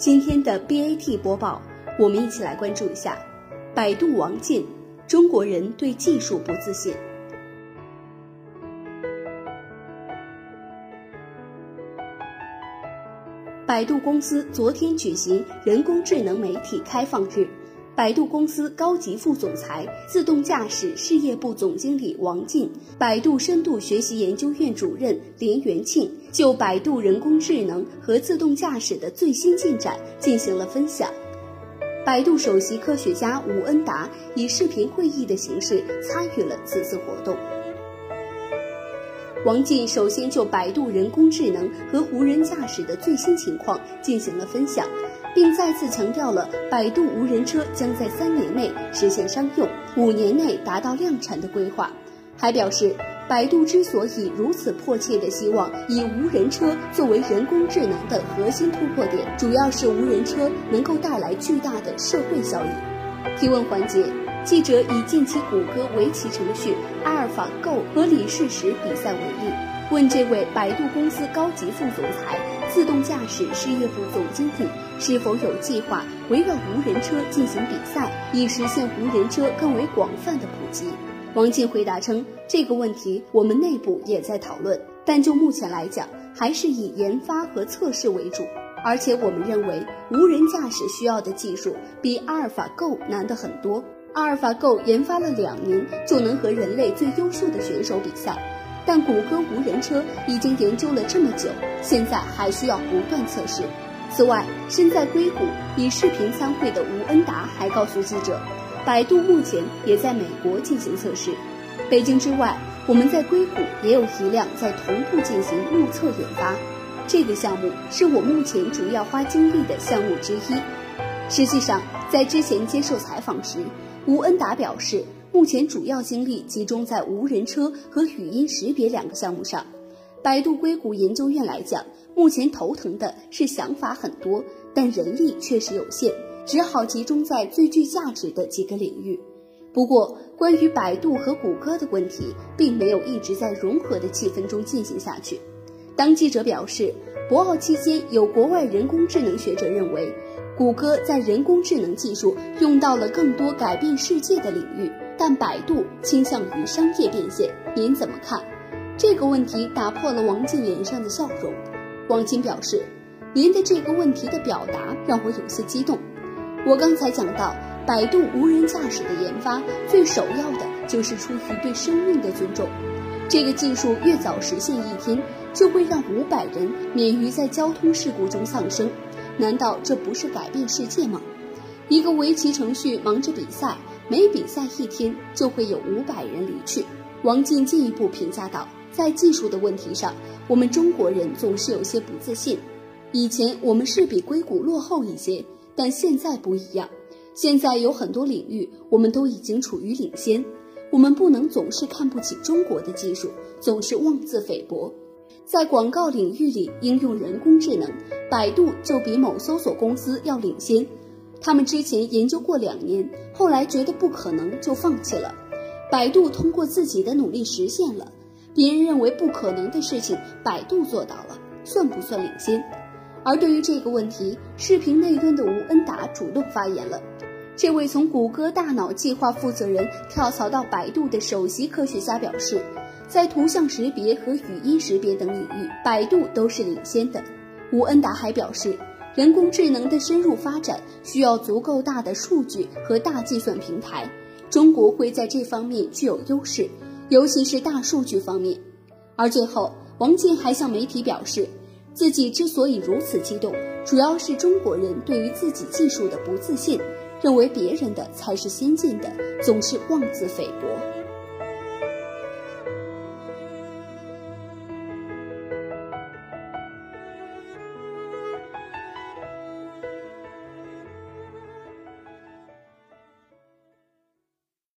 今天的 BAT 播报，我们一起来关注一下百度王进，中国人对技术不自信。百度公司昨天举行人工智能媒体开放日。百度公司高级副总裁、自动驾驶事业部总经理王进，百度深度学习研究院主任连元庆就百度人工智能和自动驾驶的最新进展进行了分享。百度首席科学家吴恩达以视频会议的形式参与了此次活动。王进首先就百度人工智能和无人驾驶的最新情况进行了分享。并再次强调了百度无人车将在三年内实现商用，五年内达到量产的规划。还表示，百度之所以如此迫切地希望以无人车作为人工智能的核心突破点，主要是无人车能够带来巨大的社会效益。提问环节，记者以近期谷歌围棋程序阿尔法 Go 和李世石比赛为例，问这位百度公司高级副总裁。自动驾驶事业部总经理是否有计划围绕无人车进行比赛，以实现无人车更为广泛的普及？王进回答称，这个问题我们内部也在讨论，但就目前来讲，还是以研发和测试为主。而且我们认为，无人驾驶需要的技术比阿尔法 Go 难得很多。阿尔法狗研发了两年就能和人类最优秀的选手比赛。但谷歌无人车已经研究了这么久，现在还需要不断测试。此外，身在硅谷以视频参会的吴恩达还告诉记者，百度目前也在美国进行测试。北京之外，我们在硅谷也有一辆在同步进行目测研发。这个项目是我目前主要花精力的项目之一。实际上，在之前接受采访时，吴恩达表示。目前主要精力集中在无人车和语音识别两个项目上。百度硅谷研究院来讲，目前头疼的是想法很多，但人力确实有限，只好集中在最具价值的几个领域。不过，关于百度和谷歌的问题，并没有一直在融合的气氛中进行下去。当记者表示，博鳌期间有国外人工智能学者认为，谷歌在人工智能技术用到了更多改变世界的领域。但百度倾向于商业变现，您怎么看？这个问题打破了王静脸上的笑容。王晶表示，您的这个问题的表达让我有些激动。我刚才讲到，百度无人驾驶的研发最首要的就是出于对生命的尊重。这个技术越早实现一天，就会让五百人免于在交通事故中丧生。难道这不是改变世界吗？一个围棋程序忙着比赛。每比赛一天就会有五百人离去。王进进一步评价道，在技术的问题上，我们中国人总是有些不自信。以前我们是比硅谷落后一些，但现在不一样。现在有很多领域，我们都已经处于领先。我们不能总是看不起中国的技术，总是妄自菲薄。在广告领域里应用人工智能，百度就比某搜索公司要领先。他们之前研究过两年，后来觉得不可能就放弃了。百度通过自己的努力实现了，别人认为不可能的事情，百度做到了，算不算领先？而对于这个问题，视频内端的吴恩达主动发言了。这位从谷歌大脑计划负责人跳槽到百度的首席科学家表示，在图像识别和语音识别等领域，百度都是领先的。吴恩达还表示。人工智能的深入发展需要足够大的数据和大计算平台，中国会在这方面具有优势，尤其是大数据方面。而最后，王健还向媒体表示，自己之所以如此激动，主要是中国人对于自己技术的不自信，认为别人的才是先进的，总是妄自菲薄。